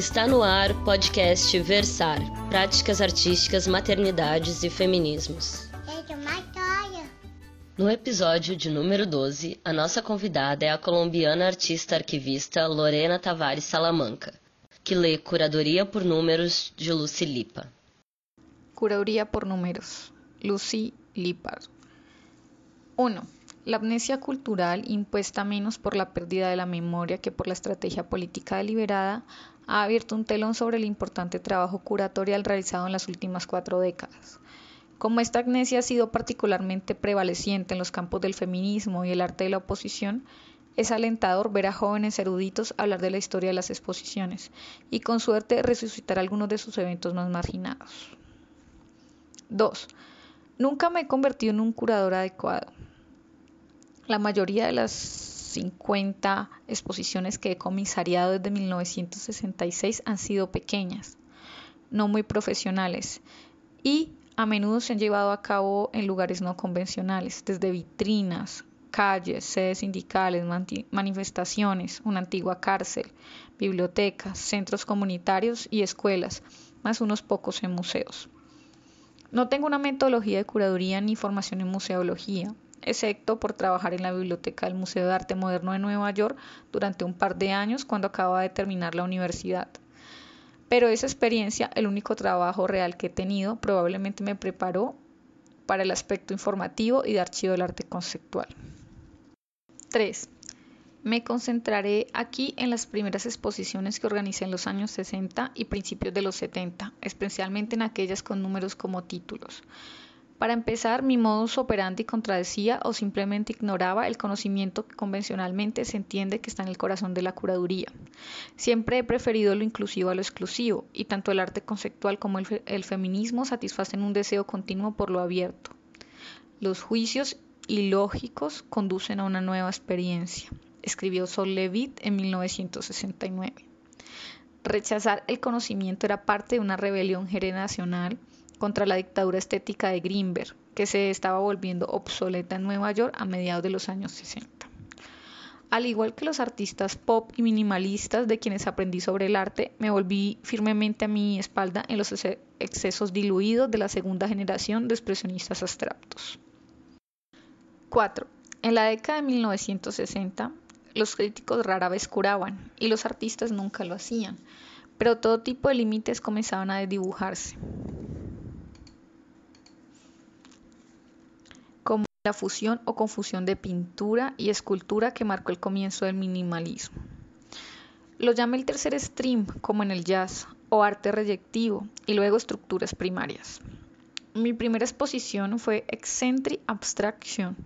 Está no ar o podcast Versar Práticas Artísticas, Maternidades e Feminismos. No episódio de número 12, a nossa convidada é a colombiana artista arquivista Lorena Tavares Salamanca, que lê Curadoria por Números de Lucy Lipa. Curaduría por números. Lucy Lippard. 1. La amnesia cultural, impuesta menos por la pérdida de la memoria que por la estrategia política deliberada, ha abierto un telón sobre el importante trabajo curatorial realizado en las últimas cuatro décadas. Como esta amnesia ha sido particularmente prevaleciente en los campos del feminismo y el arte de la oposición, es alentador ver a jóvenes eruditos hablar de la historia de las exposiciones y con suerte resucitar algunos de sus eventos más marginados. 2. Nunca me he convertido en un curador adecuado. La mayoría de las 50 exposiciones que he comisariado desde 1966 han sido pequeñas, no muy profesionales y a menudo se han llevado a cabo en lugares no convencionales, desde vitrinas, calles, sedes sindicales, manifestaciones, una antigua cárcel, bibliotecas, centros comunitarios y escuelas, más unos pocos en museos. No tengo una metodología de curaduría ni formación en museología, excepto por trabajar en la biblioteca del Museo de Arte Moderno de Nueva York durante un par de años cuando acababa de terminar la universidad. Pero esa experiencia, el único trabajo real que he tenido, probablemente me preparó para el aspecto informativo y de archivo del arte conceptual. 3. Me concentraré aquí en las primeras exposiciones que organicé en los años 60 y principios de los 70, especialmente en aquellas con números como títulos. Para empezar, mi modus operandi contradecía o simplemente ignoraba el conocimiento que convencionalmente se entiende que está en el corazón de la curaduría. Siempre he preferido lo inclusivo a lo exclusivo, y tanto el arte conceptual como el, feminismo satisfacen un deseo continuo por lo abierto. Los juicios ilógicos conducen a una nueva experiencia, escribió Sol Levitt en 1969. Rechazar el conocimiento era parte de una rebelión generacional contra la dictadura estética de Greenberg, que se estaba volviendo obsoleta en Nueva York a mediados de los años 60. Al igual que los artistas pop y minimalistas de quienes aprendí sobre el arte, me volví firmemente a mi espalda en los excesos diluidos de la segunda generación de expresionistas abstractos. 4. En la década de 1960, los críticos rara vez curaban y los artistas nunca lo hacían, pero todo tipo de límites comenzaban a desdibujarse. La fusión o confusión de pintura y escultura que marcó el comienzo del minimalismo. Lo llamé el tercer stream, como en el jazz, o arte reyectivo, y luego estructuras primarias. Mi primera exposición fue Eccentric Abstraction,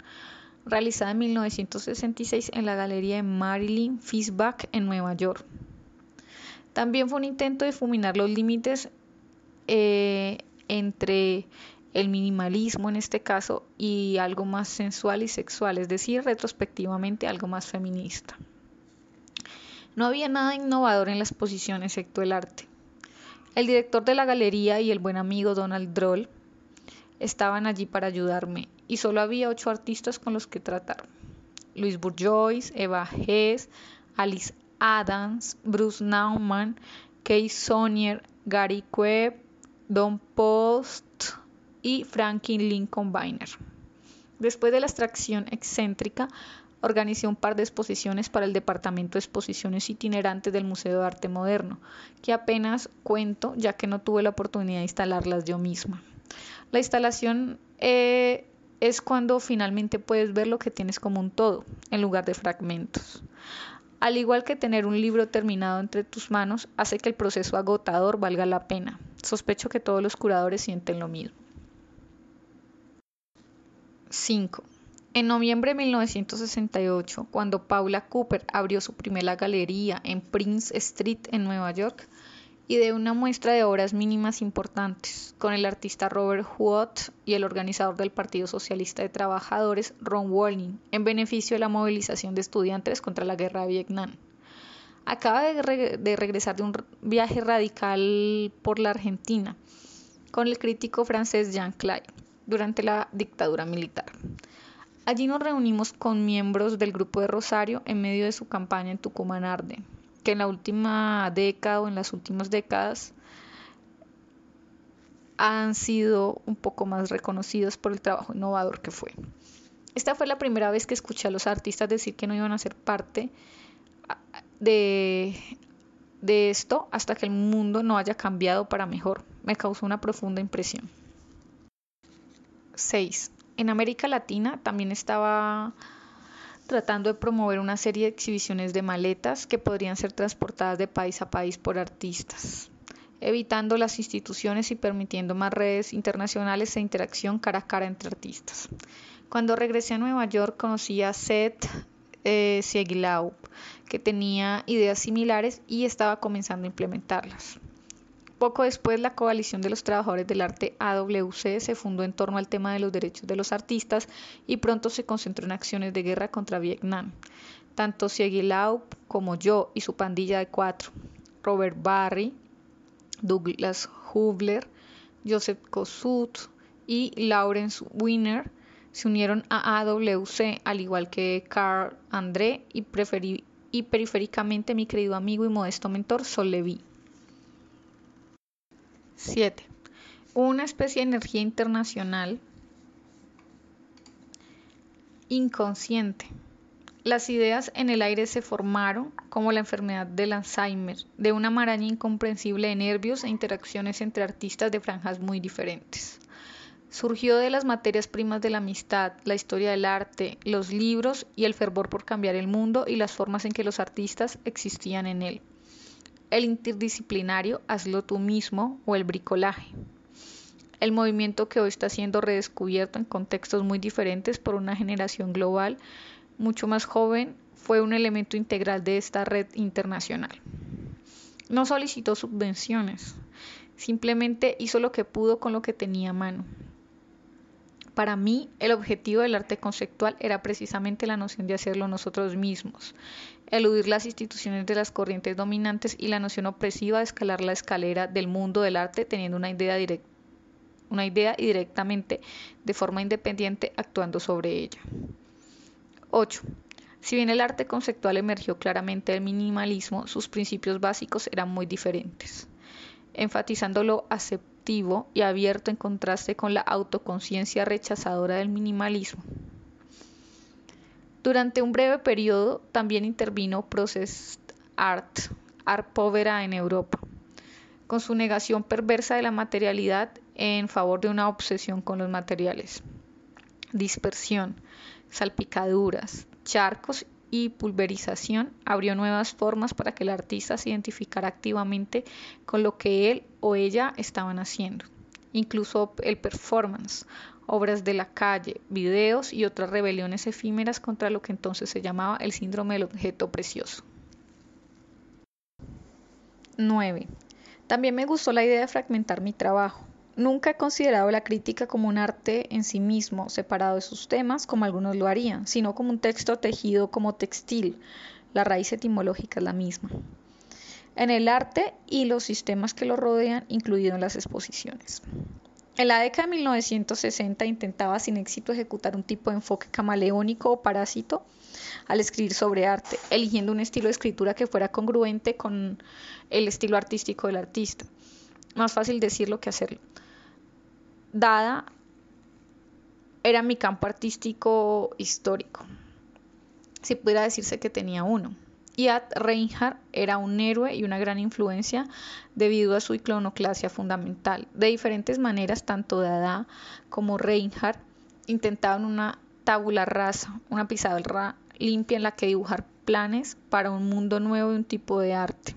realizada en 1966 en la Galería de Marilyn Fischbach en Nueva York. También fue un intento de fuminar los límites eh, entre el minimalismo en este caso y algo más sensual y sexual, es decir, retrospectivamente algo más feminista. No había nada innovador en la exposición excepto el arte. El director de la galería y el buen amigo Donald Droll estaban allí para ayudarme y solo había ocho artistas con los que tratar. Luis Bourgeois, Eva Hess, Alice Adams, Bruce Nauman, Kay Sonier, Gary Quebb, Don Post, y Franklin Lincoln Weiner. Después de la extracción excéntrica, organizé un par de exposiciones para el Departamento de Exposiciones Itinerantes del Museo de Arte Moderno, que apenas cuento ya que no tuve la oportunidad de instalarlas yo misma. La instalación eh, es cuando finalmente puedes ver lo que tienes como un todo, en lugar de fragmentos. Al igual que tener un libro terminado entre tus manos, hace que el proceso agotador valga la pena. Sospecho que todos los curadores sienten lo mismo. 5. En noviembre de 1968, cuando Paula Cooper abrió su primera galería en Prince Street en Nueva York, ideó una muestra de obras mínimas importantes con el artista Robert Huot y el organizador del Partido Socialista de Trabajadores Ron Walling en beneficio de la movilización de estudiantes contra la guerra de Vietnam. Acaba de, de regresar de un viaje radical por la Argentina con el crítico francés Jean Clay durante la dictadura militar. Allí nos reunimos con miembros del grupo de Rosario en medio de su campaña en Tucumán Arde. que en la última década o en las últimas décadas han sido un poco más reconocidos por el trabajo innovador que fue. Esta fue la primera vez que escuché a los artistas decir que no iban a ser parte de, de esto hasta que el mundo no haya cambiado para mejor. Me causó una profunda impresión. 6. En América Latina también estaba tratando de promover una serie de exhibiciones de maletas que podrían ser transportadas de país a país por artistas, evitando las instituciones y permitiendo más redes internacionales e interacción cara a cara entre artistas. Cuando regresé a Nueva York conocí a Seth eh, que tenía ideas similares y estaba comenzando a implementarlas. Poco después, la Coalición de los Trabajadores del Arte AWC se fundó en torno al tema de los derechos de los artistas y pronto se concentró en acciones de guerra contra Vietnam. Tanto Siegilau como yo y su pandilla de cuatro, Robert Barry, Douglas Hubler, Joseph Kossuth y Lawrence Wiener, se unieron a AWC, al igual que Carl André y, periféricamente mi querido amigo y modesto mentor Sol. 7. Una especie de energía internacional inconsciente. Las ideas en el aire se formaron, como la enfermedad del Alzheimer, de una maraña incomprensible de nervios e interacciones entre artistas de franjas muy diferentes. Surgió de las materias primas de la amistad, la historia del arte, los libros y el fervor por cambiar el mundo y las formas en que los artistas existían en él el interdisciplinario hazlo tú mismo o el bricolaje. El movimiento que hoy está siendo redescubierto en contextos muy diferentes por una generación global mucho más joven fue un elemento integral de esta red internacional. No solicitó subvenciones, simplemente hizo lo que pudo con lo que tenía a mano. Para mí, el objetivo del arte conceptual era precisamente la noción de hacerlo nosotros mismos, eludir las instituciones de las corrientes dominantes y la noción opresiva de escalar la escalera del mundo del arte teniendo una idea, una idea y directamente, de forma independiente, actuando sobre ella. 8. Si bien el arte conceptual emergió claramente del minimalismo, sus principios básicos eran muy diferentes, enfatizando lo aceptivo y abierto en contraste con la autoconciencia rechazadora del minimalismo. Durante un breve periodo también intervino Process Art, Art Povera en Europa, con su negación perversa de la materialidad en favor de una obsesión con los materiales. Dispersión, salpicaduras, charcos y pulverización abrió nuevas formas para que el artista se identificara activamente con lo que él o ella estaban haciendo. Incluso el performance, obras de la calle, videos y otras rebeliones efímeras contra lo que entonces se llamaba el síndrome del objeto precioso. 9. También me gustó la idea de fragmentar mi trabajo. Nunca he considerado la crítica como un arte en sí mismo, separado de sus temas, como algunos lo harían, sino como un texto tejido como textil. La raíz etimológica es la misma. En el arte y los sistemas que lo rodean, incluido en las exposiciones. En la década de 1960 intentaba sin éxito ejecutar un tipo de enfoque camaleónico o parásito al escribir sobre arte, eligiendo un estilo de escritura que fuera congruente con el estilo artístico del artista. Más fácil decirlo que hacerlo. Dada era mi campo artístico histórico, si pudiera decirse que tenía uno. Ad Reinhardt era un héroe y una gran influencia debido a su iconoclasia fundamental. De diferentes maneras, tanto Dada como Reinhardt intentaban una tabula rasa, una pizarra limpia en la que dibujar planes para un mundo nuevo y un tipo de arte.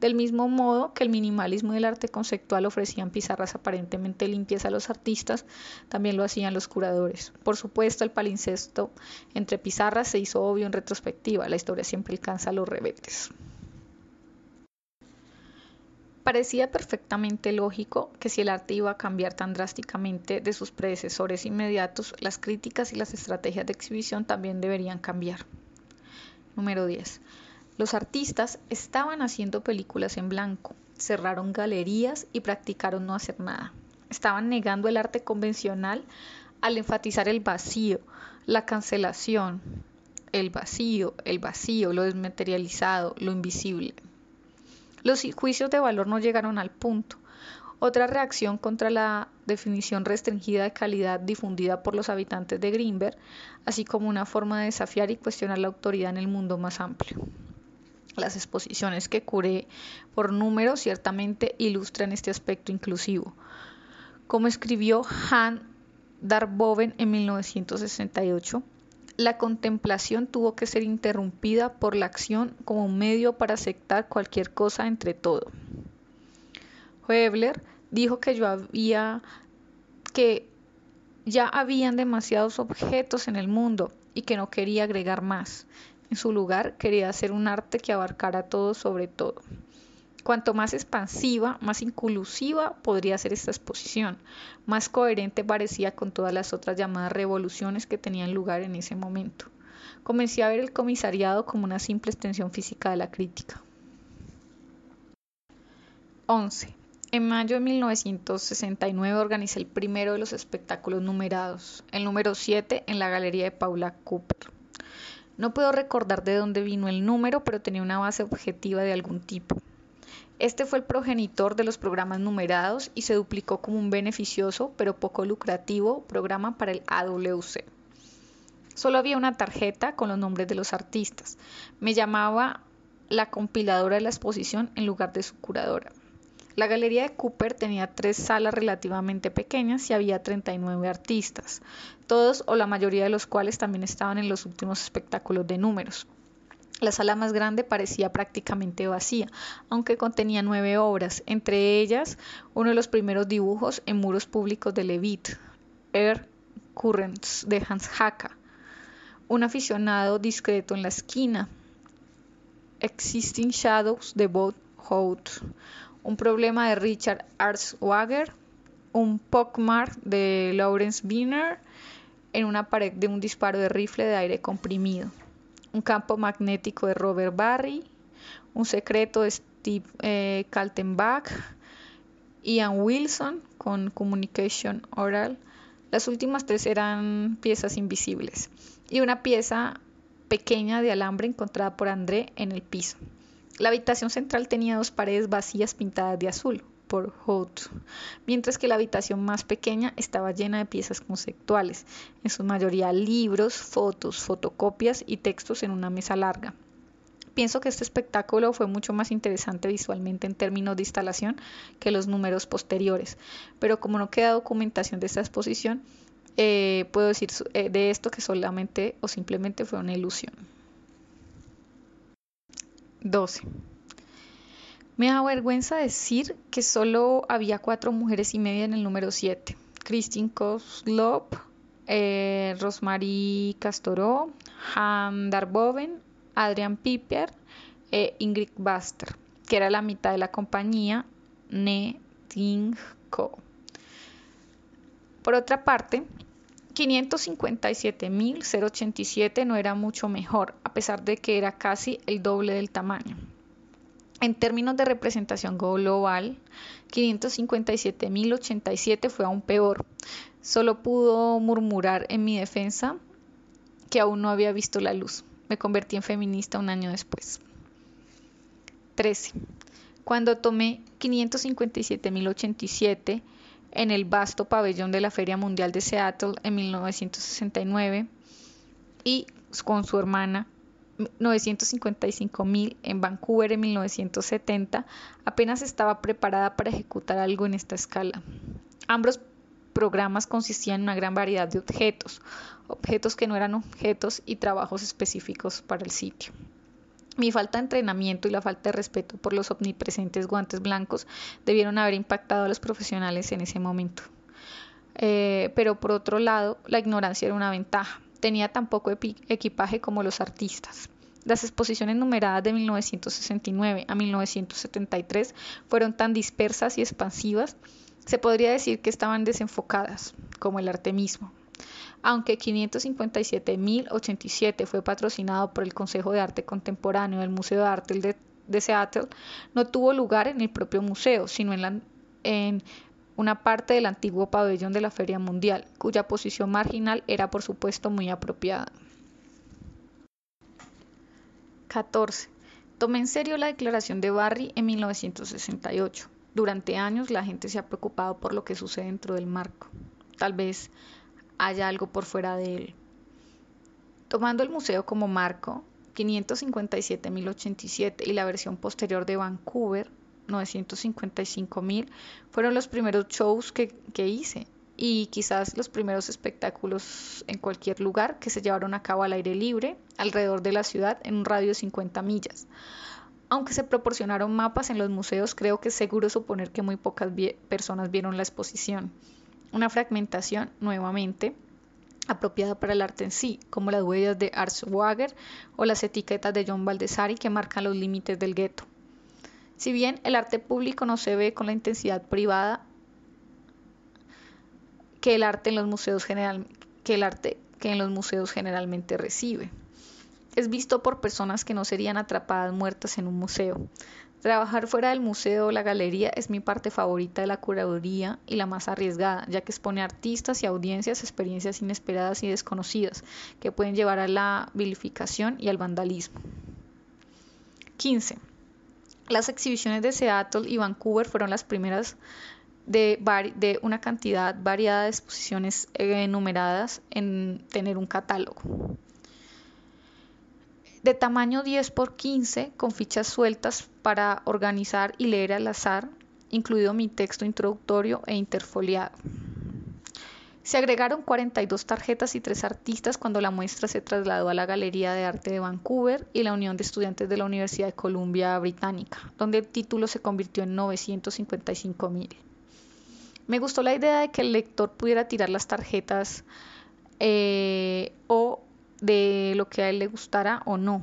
Del mismo modo que el minimalismo y el arte conceptual ofrecían pizarras aparentemente limpias a los artistas, también lo hacían los curadores. Por supuesto, el palincesto entre pizarras se hizo obvio en retrospectiva, la historia siempre alcanza los rebeldes. Parecía perfectamente lógico que si el arte iba a cambiar tan drásticamente de sus predecesores inmediatos, las críticas y las estrategias de exhibición también deberían cambiar. Número 10. Los artistas estaban haciendo películas en blanco, cerraron galerías y practicaron no hacer nada. Estaban negando el arte convencional al enfatizar el vacío, la cancelación, el vacío, el vacío, lo desmaterializado, lo invisible. Los juicios de valor no llegaron al punto. Otra reacción contra la definición restringida de calidad difundida por los habitantes de Greenberg, así como una forma de desafiar y cuestionar la autoridad en el mundo más amplio. Las exposiciones que curé por número ciertamente ilustran este aspecto inclusivo. Como escribió Han Darboven en 1968, la contemplación tuvo que ser interrumpida por la acción como un medio para aceptar cualquier cosa entre todo. Hebler dijo que yo había que ya habían demasiados objetos en el mundo y que no quería agregar más. En su lugar, quería hacer un arte que abarcara todo sobre todo. Cuanto más expansiva, más inclusiva podría ser esta exposición, más coherente parecía con todas las otras llamadas revoluciones que tenían lugar en ese momento. Comencé a ver el comisariado como una simple extensión física de la crítica. 11. En mayo de 1969 organicé el primero de los espectáculos numerados, el número 7 en la galería de Paula Cooper. No puedo recordar de dónde vino el número, pero tenía una base objetiva de algún tipo. Este fue el progenitor de los programas numerados y se duplicó como un beneficioso, pero poco lucrativo, programa para el AWC. Solo había una tarjeta con los nombres de los artistas. Me llamaba la compiladora de la exposición en lugar de su curadora. La galería de Cooper tenía tres salas relativamente pequeñas y había 39 artistas, todos o la mayoría de los cuales también estaban en los últimos espectáculos de números. La sala más grande parecía prácticamente vacía, aunque contenía nueve obras, entre ellas uno de los primeros dibujos en muros públicos de Levitt, Air Currents de Hans Hacka, un aficionado discreto en la esquina, Existing Shadows de Bob Hout, un problema de Richard Arzwager, un pockmark de Lawrence Wiener en una pared de un disparo de rifle de aire comprimido, un campo magnético de Robert Barry, un secreto de Steve eh, Kaltenbach, Ian Wilson con Communication Oral. Las últimas tres eran piezas invisibles y una pieza pequeña de alambre encontrada por André en el piso. La habitación central tenía dos paredes vacías pintadas de azul por Hout, mientras que la habitación más pequeña estaba llena de piezas conceptuales, en su mayoría libros, fotos, fotocopias y textos en una mesa larga. Pienso que este espectáculo fue mucho más interesante visualmente en términos de instalación que los números posteriores, pero como no queda documentación de esta exposición, eh, puedo decir eh, de esto que solamente o simplemente fue una ilusión. 12. Me da vergüenza decir que solo había cuatro mujeres y media en el número 7. Christine Koslop, eh, Rosemary Castoró, Han Darboven, Adrian Piper e Ingrid Baster, que era la mitad de la compañía Netinco. Por otra parte, 557.087 no era mucho mejor, a pesar de que era casi el doble del tamaño. En términos de representación global, 557.087 fue aún peor. Solo pudo murmurar en mi defensa que aún no había visto la luz. Me convertí en feminista un año después. 13. Cuando tomé 557.087, en el vasto pabellón de la Feria Mundial de Seattle en 1969 y con su hermana 955.000 en Vancouver en 1970, apenas estaba preparada para ejecutar algo en esta escala. Ambos programas consistían en una gran variedad de objetos, objetos que no eran objetos y trabajos específicos para el sitio. Mi falta de entrenamiento y la falta de respeto por los omnipresentes guantes blancos debieron haber impactado a los profesionales en ese momento. Eh, pero por otro lado, la ignorancia era una ventaja. Tenía tan poco equipaje como los artistas. Las exposiciones numeradas de 1969 a 1973 fueron tan dispersas y expansivas, se podría decir que estaban desenfocadas, como el arte mismo aunque 557.087 fue patrocinado por el Consejo de Arte Contemporáneo del Museo de Arte de, Seattle, no tuvo lugar en el propio museo, sino en, en una parte del antiguo pabellón de la Feria Mundial, cuya posición marginal era por supuesto muy apropiada. 14. Tomé en serio la declaración de Barry en 1968. Durante años la gente se ha preocupado por lo que sucede dentro del marco. Tal vez haya algo por fuera de él. Tomando el museo como marco, 557.087 y la versión posterior de Vancouver, 955.000, fueron los primeros shows que, que hice y quizás los primeros espectáculos en cualquier lugar que se llevaron a cabo al aire libre alrededor de la ciudad en un radio de 50 millas. Aunque se proporcionaron mapas en los museos, creo que es seguro suponer que muy pocas personas vieron la exposición. Una fragmentación, nuevamente, apropiada para el arte en sí, como las huellas de Art Schwager o las etiquetas de John Baldessari que marcan los límites del gueto. Si bien el arte público no se ve con la intensidad privada que el arte en los museos general, que el arte que en los museos generalmente recibe. Es visto por personas que no serían atrapadas muertas en un museo. Trabajar fuera del museo o la galería es mi parte favorita de la curaduría y la más arriesgada, ya que expone a artistas y audiencias experiencias inesperadas y desconocidas que pueden llevar a la vilificación y al vandalismo. 15. Las exhibiciones de Seattle y Vancouver fueron las primeras de, una cantidad variada de exposiciones enumeradas en tener un catálogo. De tamaño 10 por 15, con fichas sueltas para organizar y leer al azar, incluido mi texto introductorio e interfoliado. Se agregaron 42 tarjetas y tres artistas cuando la muestra se trasladó a la Galería de Arte de Vancouver y la Unión de Estudiantes de la Universidad de Columbia Británica, donde el título se convirtió en 955 mil. Me gustó la idea de que el lector pudiera tirar las tarjetas eh, o de lo que a él le gustara o no,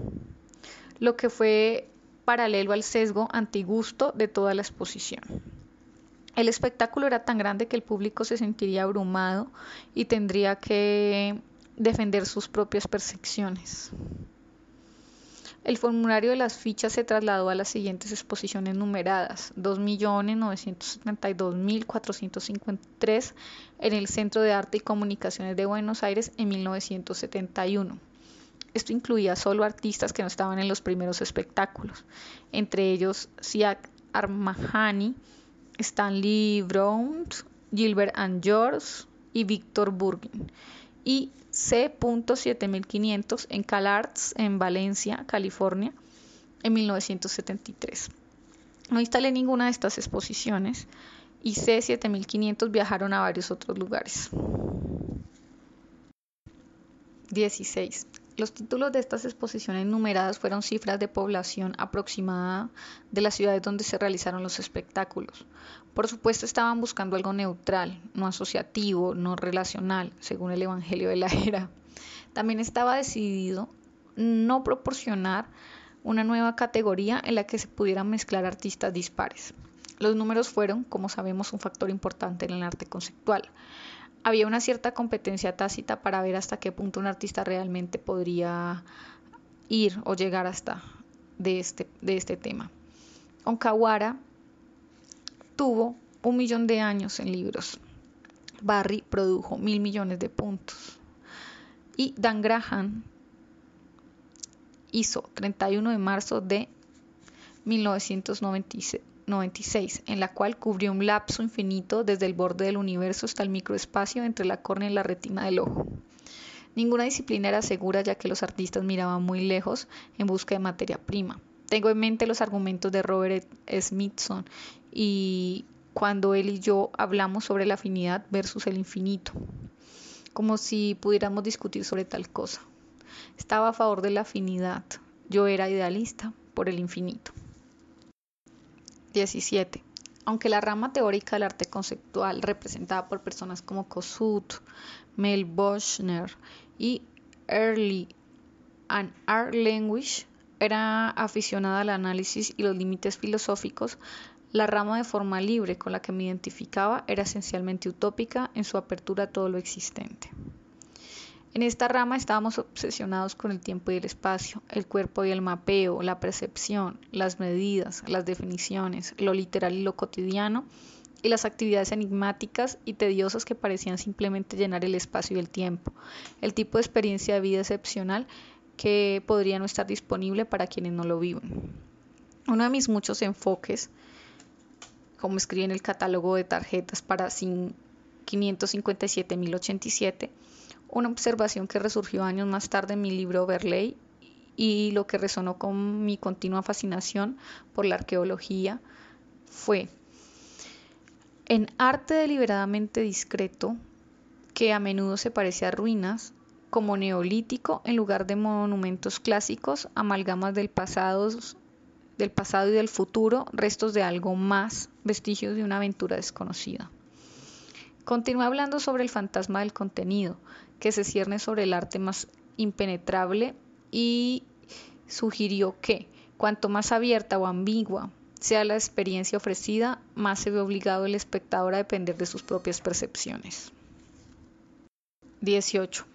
lo que fue paralelo al sesgo antigusto de toda la exposición. El espectáculo era tan grande que el público se sentiría abrumado y tendría que defender sus propias percepciones. El formulario de las fichas se trasladó a las siguientes exposiciones numeradas: 2.972.453 en el Centro de Arte y Comunicaciones de Buenos Aires en 1971. Esto incluía solo artistas que no estaban en los primeros espectáculos, entre ellos Siak Armahani, Stanley Brown, Gilbert and George y Víctor Burgin C.7500 en CalArts en Valencia, California, en 1973. No instalé ninguna de estas exposiciones y C7500 viajaron a varios otros lugares. 16. Los títulos de estas exposiciones numeradas fueron cifras de población aproximada de las ciudades donde se realizaron los espectáculos. Por supuesto estaban buscando algo neutral, no asociativo, no relacional, según el Evangelio de la Era. También estaba decidido no proporcionar una nueva categoría en la que se pudieran mezclar artistas dispares. Los números fueron, como sabemos, un factor importante en el arte conceptual había una cierta competencia tácita para ver hasta qué punto un artista realmente podría ir o llegar hasta de este, de este tema. Onkawara tuvo un millón de años en libros. Barry produjo mil millones de puntos. Y Dan Graham hizo 31 de marzo de 1996 96, en la cual cubrió un lapso infinito desde el borde del universo hasta el microespacio entre la córnea y la retina del ojo. Ninguna disciplina era segura ya que los artistas miraban muy lejos en busca de materia prima. Tengo en mente los argumentos de Robert Smithson y cuando él y yo hablamos sobre la afinidad versus el infinito, como si pudiéramos discutir sobre tal cosa. Estaba a favor de la afinidad, yo era idealista por el infinito. 17. Aunque la rama teórica del arte conceptual, representada por personas como Kossuth, Mel Boschner y Early and Art Language, era aficionada al análisis y los límites filosóficos, la rama de forma libre con la que me identificaba era esencialmente utópica en su apertura a todo lo existente. En esta rama estábamos obsesionados con el tiempo y el espacio, el cuerpo y el mapeo, la percepción, las medidas, las definiciones, lo literal y lo cotidiano, y las actividades enigmáticas y tediosas que parecían simplemente llenar el espacio y el tiempo, el tipo de experiencia de vida excepcional que podría no estar disponible para quienes no lo viven. Uno de mis muchos enfoques, como escribí en el catálogo de tarjetas para 557.087, una observación que resurgió años más tarde en mi libro Overlay y lo que resonó con mi continua fascinación por la arqueología fue en arte deliberadamente discreto, que a menudo se parece a ruinas, como neolítico en lugar de monumentos clásicos, amalgamas del pasado, del pasado y del futuro, restos de algo más, vestigios de una aventura desconocida. Continué hablando sobre el fantasma del contenido, que se cierne sobre el arte más impenetrable y sugirió que, cuanto más abierta o ambigua sea la experiencia ofrecida, más se ve obligado el espectador a depender de sus propias percepciones. 18.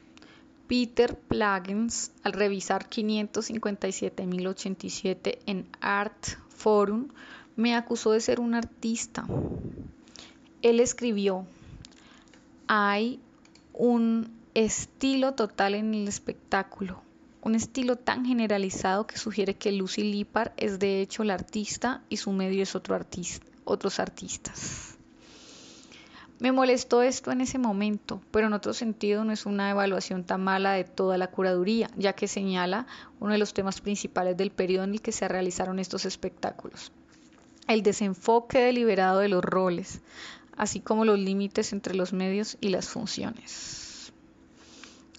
Peter Plagens, al revisar 557.087 en Art Forum, me acusó de ser un artista. Él escribió, hay un estilo total en el espectáculo, un estilo tan generalizado que sugiere que Lucy Lippard es de hecho la artista y su medio es otro artista, otros artistas. Me molestó esto en ese momento, pero en otro sentido no es una evaluación tan mala de toda la curaduría, ya que señala uno de los temas principales del periodo en el que se realizaron estos espectáculos. El desenfoque deliberado de los roles, así como los límites entre los medios y las funciones.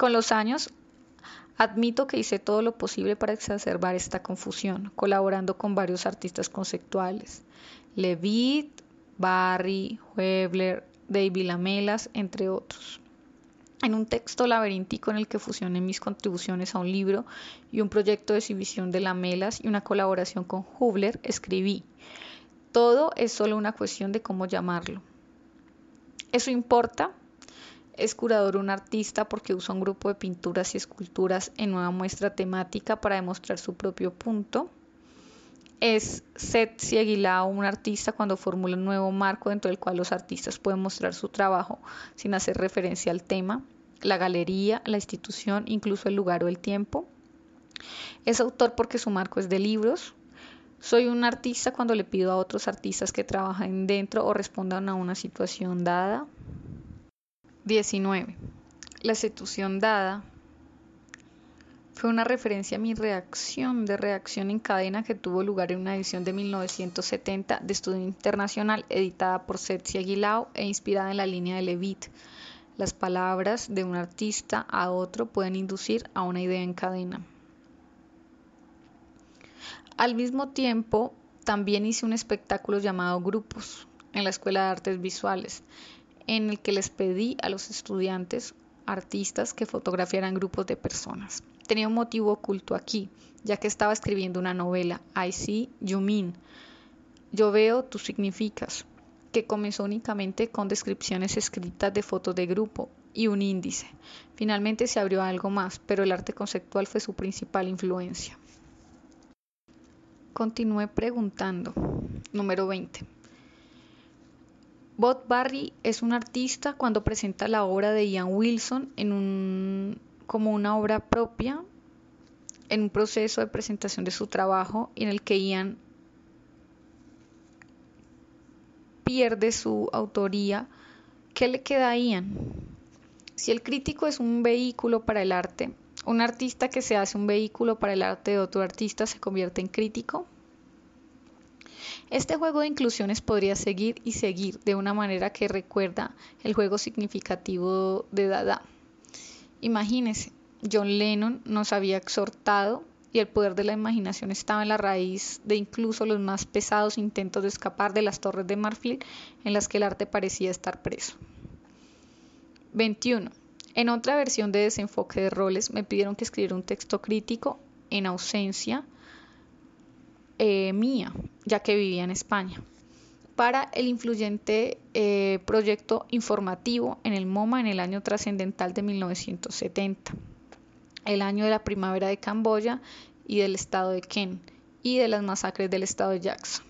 Con los años, admito que hice todo lo posible para exacerbar esta confusión, colaborando con varios artistas conceptuales, Levitt, Barry, Huebler, David Lamelas, entre otros. En un texto laberíntico en el que fusioné mis contribuciones a un libro y un proyecto de exhibición de Lamelas y una colaboración con Hubler, escribí, todo es solo una cuestión de cómo llamarlo. ¿Eso importa? Es curador un artista porque usa un grupo de pinturas y esculturas en una muestra temática para demostrar su propio punto es Seth Sieguilao un artista cuando formula un nuevo marco dentro del cual los artistas pueden mostrar su trabajo sin hacer referencia al tema, la galería, la institución, incluso el lugar o el tiempo. Es autor porque su marco es de libros. Soy un artista cuando le pido a otros artistas que trabajen dentro o respondan a una situación dada. 19. La situación dada fue una referencia a mi reacción de reacción en cadena que tuvo lugar en una edición de 1970 de Estudio Internacional editada por Setsi Aguilao e inspirada en la línea de Levitt. Las palabras de un artista a otro pueden inducir a una idea en cadena. Al mismo tiempo, también hice un espectáculo llamado Grupos en la Escuela de Artes Visuales, en el que les pedí a los estudiantes artistas que fotografiaran grupos de personas tenía un motivo oculto aquí, ya que estaba escribiendo una novela, I see, you mean. Yo veo, tú significas, que comenzó únicamente con descripciones escritas de fotos de grupo y un índice. Finalmente se abrió algo más, pero el arte conceptual fue su principal influencia. Continué preguntando. Número 20. Bob Barry es un artista cuando presenta la obra de Ian Wilson en un como una obra propia en un proceso de presentación de su trabajo en el que Ian pierde su autoría, ¿qué le queda a Ian? Si el crítico es un vehículo para el arte, un artista que se hace un vehículo para el arte de otro artista se convierte en crítico. Este juego de inclusiones podría seguir y seguir de una manera que recuerda el juego significativo de Dada. Imagínese, John Lennon nos había exhortado y el poder de la imaginación estaba en la raíz de incluso los más pesados intentos de escapar de las torres de marfil en las que el arte parecía estar preso. 21. En otra versión de desenfoque de roles me pidieron que escribiera un texto crítico en ausencia eh, mía, ya que vivía en España para el influyente eh, proyecto informativo en el MoMA en el año trascendental de 1970, el año de la primavera de Camboya y del estado de Ken y de las masacres del estado de Jackson.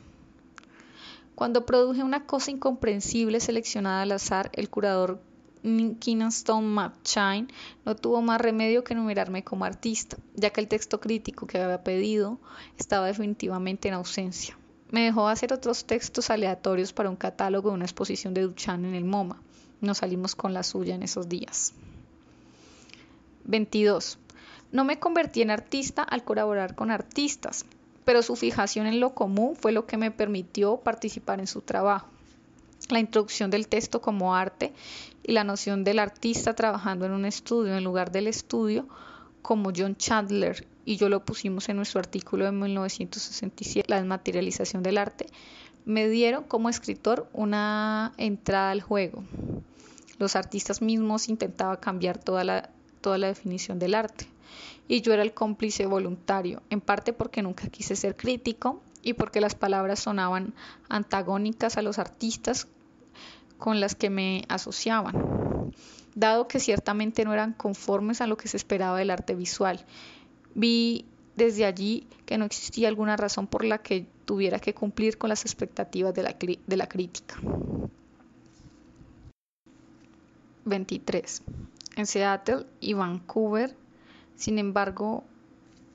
Cuando produje una cosa incomprensible seleccionada al azar, el curador Stone McShane no tuvo más remedio que enumerarme como artista, ya que el texto crítico que había pedido estaba definitivamente en ausencia. Me dejó hacer otros textos aleatorios para un catálogo de una exposición de Duchamp en el MoMA. Nos salimos con la suya en esos días. 22. No me convertí en artista al colaborar con artistas, pero su fijación en lo común fue lo que me permitió participar en su trabajo. La introducción del texto como arte y la noción del artista trabajando en un estudio en lugar del estudio, como John Chandler. Y yo lo pusimos en nuestro artículo de 1967, La desmaterialización del arte, me dieron como escritor una entrada al juego. Los artistas mismos intentaban cambiar toda la, toda la definición del arte. Y yo era el cómplice voluntario, en parte porque nunca quise ser crítico y porque las palabras sonaban antagónicas a los artistas con las que me asociaban, dado que ciertamente no eran conformes a lo que se esperaba del arte visual. Vi desde allí que no existía alguna razón por la que tuviera que cumplir con las expectativas de la, crítica. 23. En Seattle y Vancouver sin embargo,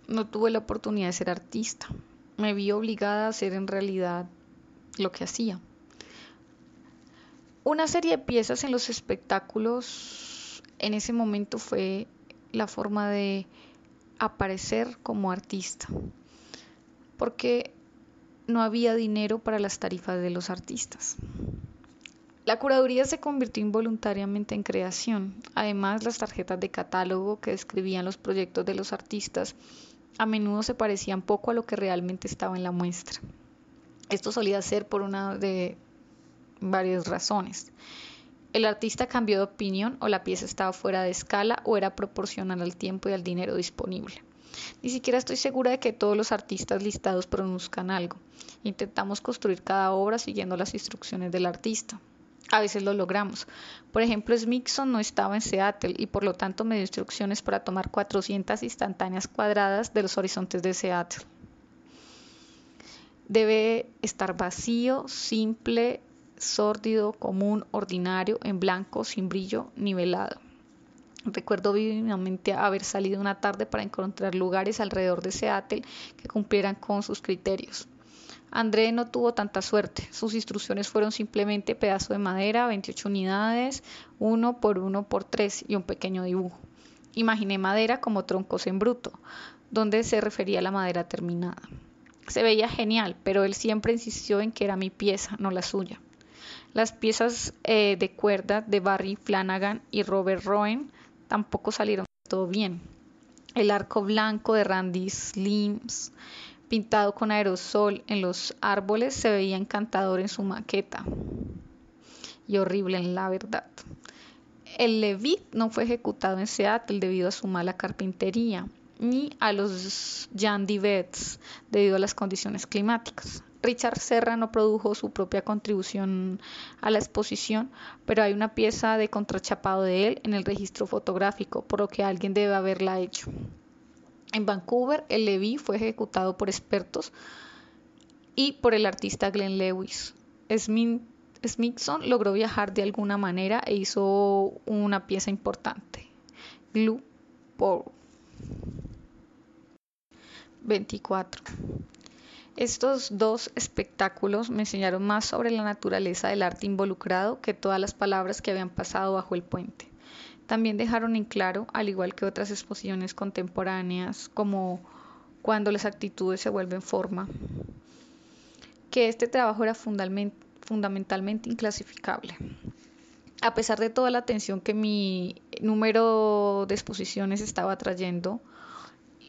no tuve la oportunidad de ser artista. Me vi obligada a hacer en realidad lo que hacía. Una serie de piezas en los espectáculos en ese momento fue la forma de aparecer como artista, porque no había dinero para las tarifas de los artistas. La curaduría se convirtió involuntariamente en creación. Además, las tarjetas de catálogo que describían los proyectos de los artistas a menudo se parecían poco a lo que realmente estaba en la muestra. Esto solía ser por una de varias razones. El artista cambió de opinión o la pieza estaba fuera de escala o era proporcional al tiempo y al dinero disponible. Ni siquiera estoy segura de que todos los artistas listados produzcan algo. Intentamos construir cada obra siguiendo las instrucciones del artista a veces lo logramos. Por ejemplo, Smithson no estaba en Seattle y por lo tanto me dio instrucciones para tomar 400 instantáneas cuadradas de los horizontes de Seattle. Debe estar vacío, simple, sórdido, común, ordinario, en blanco, sin brillo, nivelado. Recuerdo vivamente haber salido una tarde para encontrar lugares alrededor de Seattle que cumplieran con sus criterios. André no tuvo tanta suerte. Sus instrucciones fueron simplemente pedazo de madera, 28 unidades, 1 por 1 por 3 y un pequeño dibujo. Imaginé madera como troncos en bruto, donde se refería a la madera terminada. Se veía genial, pero él siempre insistió en que era mi pieza, no la suya. Las piezas eh, de cuerda de Barry Flanagan y Robert Rowan tampoco salieron todo bien. El arco blanco de Randy Slims pintado con aerosol en los árboles, se veía encantador en su maqueta y horrible en la verdad. El Levit no fue ejecutado en Seattle debido a su mala carpintería, ni a los Jandy debido a las condiciones climáticas. Richard Serra no produjo su propia contribución a la exposición, pero hay una pieza de contrachapado de él en el registro fotográfico, por lo que alguien debe haberla hecho. En Vancouver, el Levi fue ejecutado por expertos y por el artista Glenn Lewis. Smithson logró viajar de alguna manera e hizo una pieza importante. Glue Power. 24. Estos dos espectáculos me enseñaron más sobre la naturaleza del arte involucrado que todas las palabras que habían pasado bajo el puente. También dejaron en claro, al igual que otras exposiciones contemporáneas, como cuando las actitudes se vuelven forma, que este trabajo era fundamentalmente inclasificable. A pesar de toda la atención que mi número de exposiciones estaba trayendo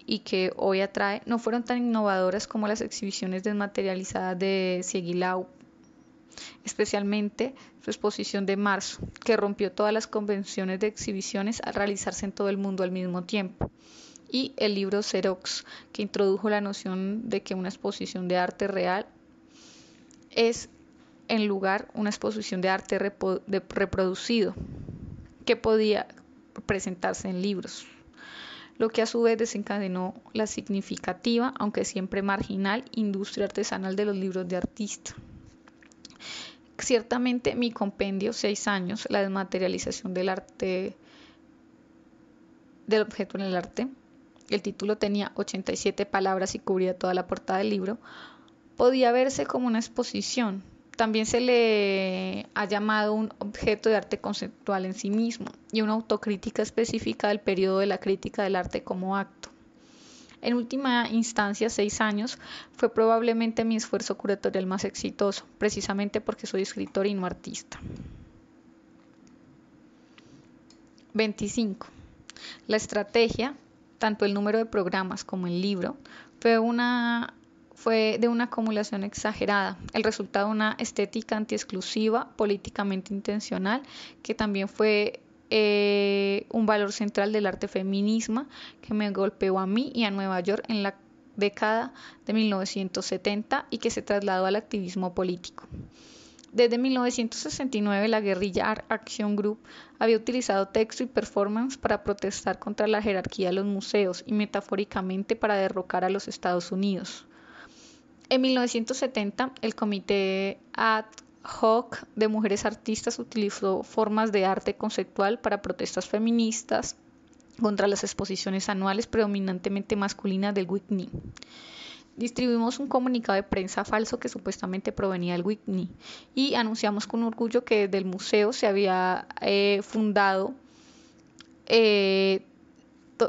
y que hoy atrae, no fueron tan innovadoras como las exhibiciones desmaterializadas de Siegilau especialmente su exposición de marzo, que rompió todas las convenciones de exhibiciones al realizarse en todo el mundo al mismo tiempo, y el libro Xerox, que introdujo la noción de que una exposición de arte real es en lugar una exposición de arte reproducido, que podía presentarse en libros lo que a su vez desencadenó la significativa, aunque siempre marginal, industria artesanal de los libros de artista. Ciertamente mi compendio, seis años, la desmaterialización del arte, del objeto en el arte, el título tenía 87 palabras y cubría toda la portada del libro, podía verse como una exposición. También se le ha llamado un objeto de arte conceptual en sí mismo y una autocrítica específica del periodo de la crítica del arte como acto. En última instancia, seis años, fue probablemente mi esfuerzo curatorial más exitoso, precisamente porque soy escritor y no artista. 25. La estrategia tanto el número de programas como el libro, fue, una, fue de una acumulación exagerada, el resultado de una estética antiexclusiva, políticamente intencional, que también fue eh, un valor central del arte feminismo que me golpeó a mí y a Nueva York en la década de 1970 y que se trasladó al activismo político. Desde 1969, la guerrilla Action Group había utilizado texto y performance para protestar contra la jerarquía de los museos y metafóricamente para derrocar a los Estados Unidos. En 1970, el Comité Ad hoc de mujeres artistas utilizó formas de arte conceptual para protestas feministas contra las exposiciones anuales predominantemente masculinas del Whitney distribuimos un comunicado de prensa falso que supuestamente provenía del Whitney y anunciamos con orgullo que desde el museo se había eh, fundado, eh,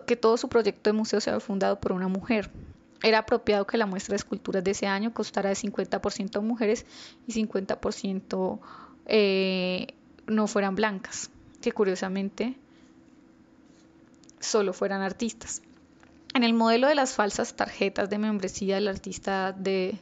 que todo su proyecto de museo se había fundado por una mujer. Era apropiado que la muestra de esculturas de ese año costara de 50% mujeres y 50% eh, no fueran blancas, que curiosamente solo fueran artistas. En el modelo de las falsas tarjetas de membresía del artista de,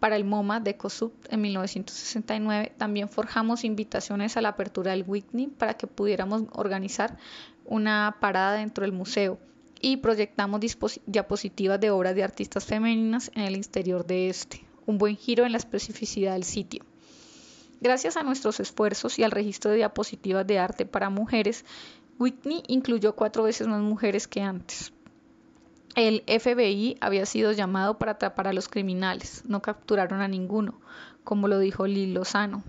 para el MoMA de COSUP en 1969, también forjamos invitaciones a la apertura del Whitney para que pudiéramos organizar una parada dentro del museo y proyectamos diapositivas de obras de artistas femeninas en el interior de este, un buen giro en la especificidad del sitio. Gracias a nuestros esfuerzos y al registro de diapositivas de arte para mujeres, Whitney incluyó cuatro veces más mujeres que antes. El FBI había sido llamado para atrapar a los criminales, no capturaron a ninguno, como lo dijo Lil Lozano.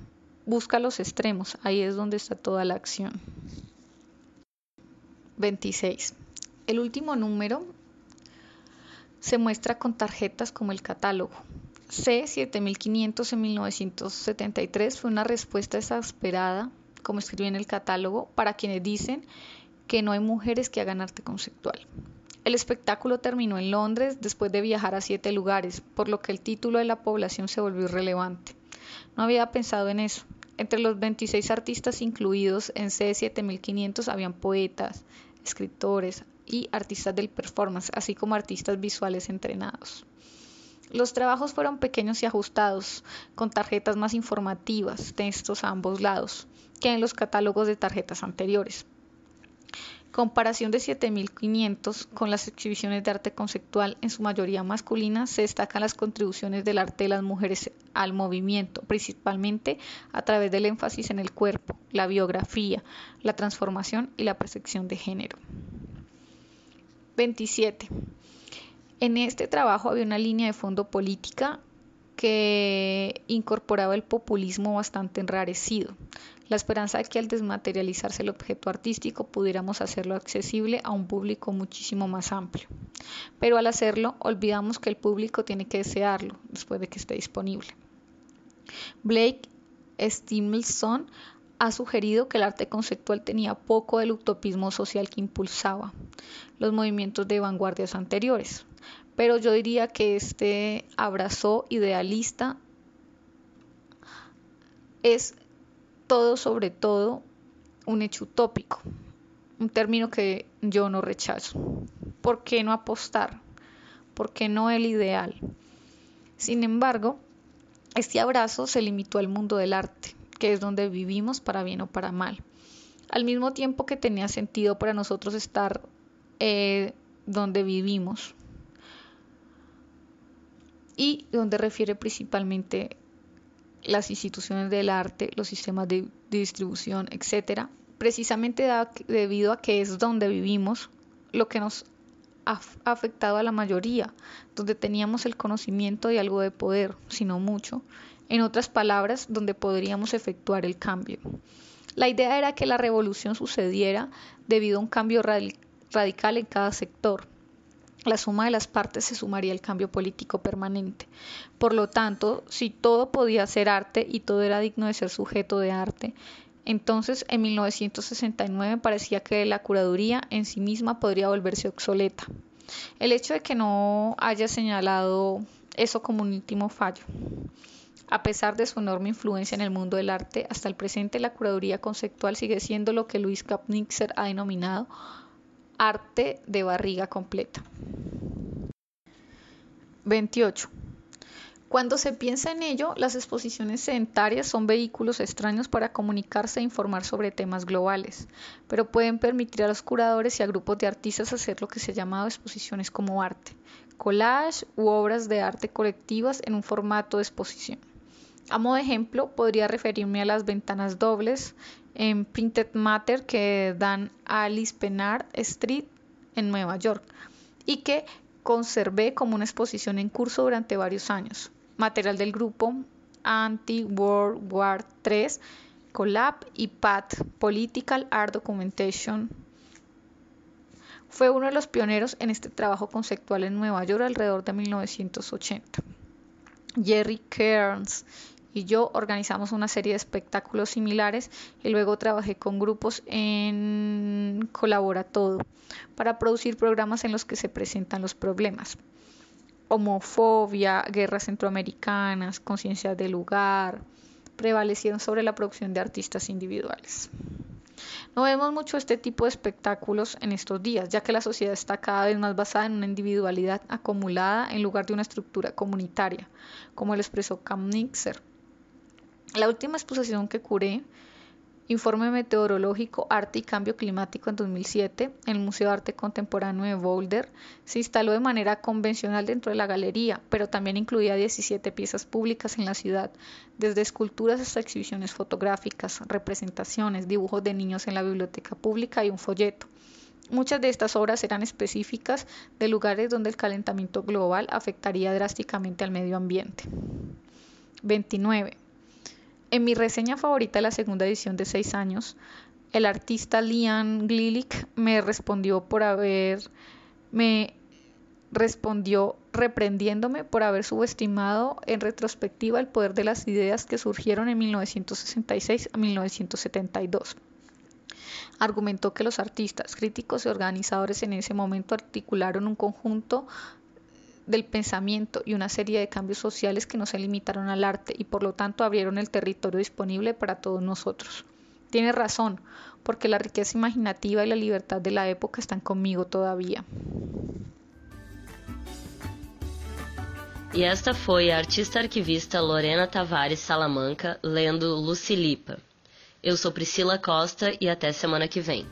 Busca los extremos, ahí es donde está toda la acción. 26. El último número se muestra con tarjetas como el catálogo. C7500 en 1973 fue una respuesta exasperada, como escribí en el catálogo, para quienes dicen que no hay mujeres que hagan arte conceptual. El espectáculo terminó en Londres después de viajar a siete lugares, por lo que el título de la población se volvió irrelevante. No había pensado en eso. Entre los 26 artistas incluidos en C7500 habían poetas, escritores y artistas del performance, así como artistas visuales entrenados. Los trabajos fueron pequeños y ajustados, con tarjetas más informativas, textos a ambos lados, que en los catálogos de tarjetas anteriores. Comparación de 7500 con las exhibiciones de arte conceptual, en su mayoría masculina, se destacan las contribuciones del arte de las mujeres al movimiento, principalmente a través del énfasis en el cuerpo, la biografía, la transformación y la percepción de género. 27. En este trabajo había una línea de fondo política que incorporaba el populismo bastante enrarecido, la esperanza de que al desmaterializarse el objeto artístico pudiéramos hacerlo accesible a un público muchísimo más amplio. Pero al hacerlo olvidamos que el público tiene que desearlo después de que esté disponible. Blake Stevenson ha sugerido que el arte conceptual tenía poco del utopismo social que impulsaba los movimientos de vanguardias anteriores, pero yo diría que este abrazo idealista es todo sobre todo un hecho utópico, un término que yo no rechazo. ¿Por qué no apostar? ¿Por qué no el ideal? Sin embargo, este abrazo se limitó al mundo del arte, que es donde vivimos para bien o para mal. Al mismo tiempo que tenía sentido para nosotros estar eh, donde vivimos, y donde refiere principalmente las instituciones del arte, los sistemas de, distribución, etcétera, precisamente debido a que es donde vivimos, lo que nos ha afectado a la mayoría, donde teníamos el conocimiento y algo de poder, sino mucho, en otras palabras, donde podríamos efectuar el cambio. La idea era que la revolución sucediera debido a un cambio radical en cada sector. La suma de las partes se sumaría al cambio político permanente. Por lo tanto, si todo podía ser arte y todo era digno de ser sujeto de arte, entonces en 1969 parecía que la curaduría en sí misma podría volverse obsoleta. El hecho de que no haya señalado eso como un último fallo. A pesar de su enorme influencia en el mundo del arte, hasta el presente la curaduría conceptual sigue siendo lo que Luis Kapnitzer ha denominado arte de barriga completa. 28. Cuando se piensa en ello, las exposiciones sedentarias son vehículos extraños para comunicarse e informar sobre temas globales, pero pueden permitir a los curadores y a grupos de artistas hacer lo que se ha llamado exposiciones como arte, collage u obras de arte colectivas en un formato de exposición. A modo de ejemplo, podría referirme a las ventanas dobles en Printed Matter que dan a Alice Street en Nueva York y que conservé como una exposición en curso durante varios años. Material del grupo Anti-World War III, Collab y PAT, Political Art Documentation. Fue uno de los pioneros en este trabajo conceptual en Nueva York alrededor de 1980. Jerry Kearns y yo organizamos una serie de espectáculos similares y luego trabajé con grupos en Colabora Todo para producir programas en los que se presentan los problemas. Homofobia, guerras centroamericanas, conciencia del lugar, prevalecieron sobre la producción de artistas individuales. No vemos mucho este tipo de espectáculos en estos días, ya que la sociedad está cada vez más basada en una individualidad acumulada en lugar de una estructura comunitaria, como lo expresó Cam Nixer. La última exposición que curé, Informe Meteorológico, Arte y Cambio Climático en 2007, en el Museo de Arte Contemporáneo de Boulder, se instaló de manera convencional dentro de la galería, pero también incluía 17 piezas públicas en la ciudad, desde esculturas hasta exhibiciones fotográficas, representaciones, dibujos de niños en la biblioteca pública y un folleto. Muchas de estas obras eran específicas de lugares donde el calentamiento global afectaría drásticamente al medio ambiente. 29. En mi reseña favorita de la segunda edición de seis años, el artista Lian Glilik me respondió por haber me respondió reprendiéndome por haber subestimado en retrospectiva el poder de las ideas que surgieron en 1966 a 1972. Argumentó que los artistas, críticos y organizadores en ese momento articularon un conjunto del pensamiento y una serie de cambios sociales que no se limitaron al arte y por lo tanto abrieron el territorio disponible para todos nosotros. Tiene razón, porque la riqueza imaginativa y la libertad de la época están conmigo todavía. E esta foi a artista arquivista Lorena Tavares Salamanca lendo Lucilipa. Eu sou Priscila Costa e até semana que vem.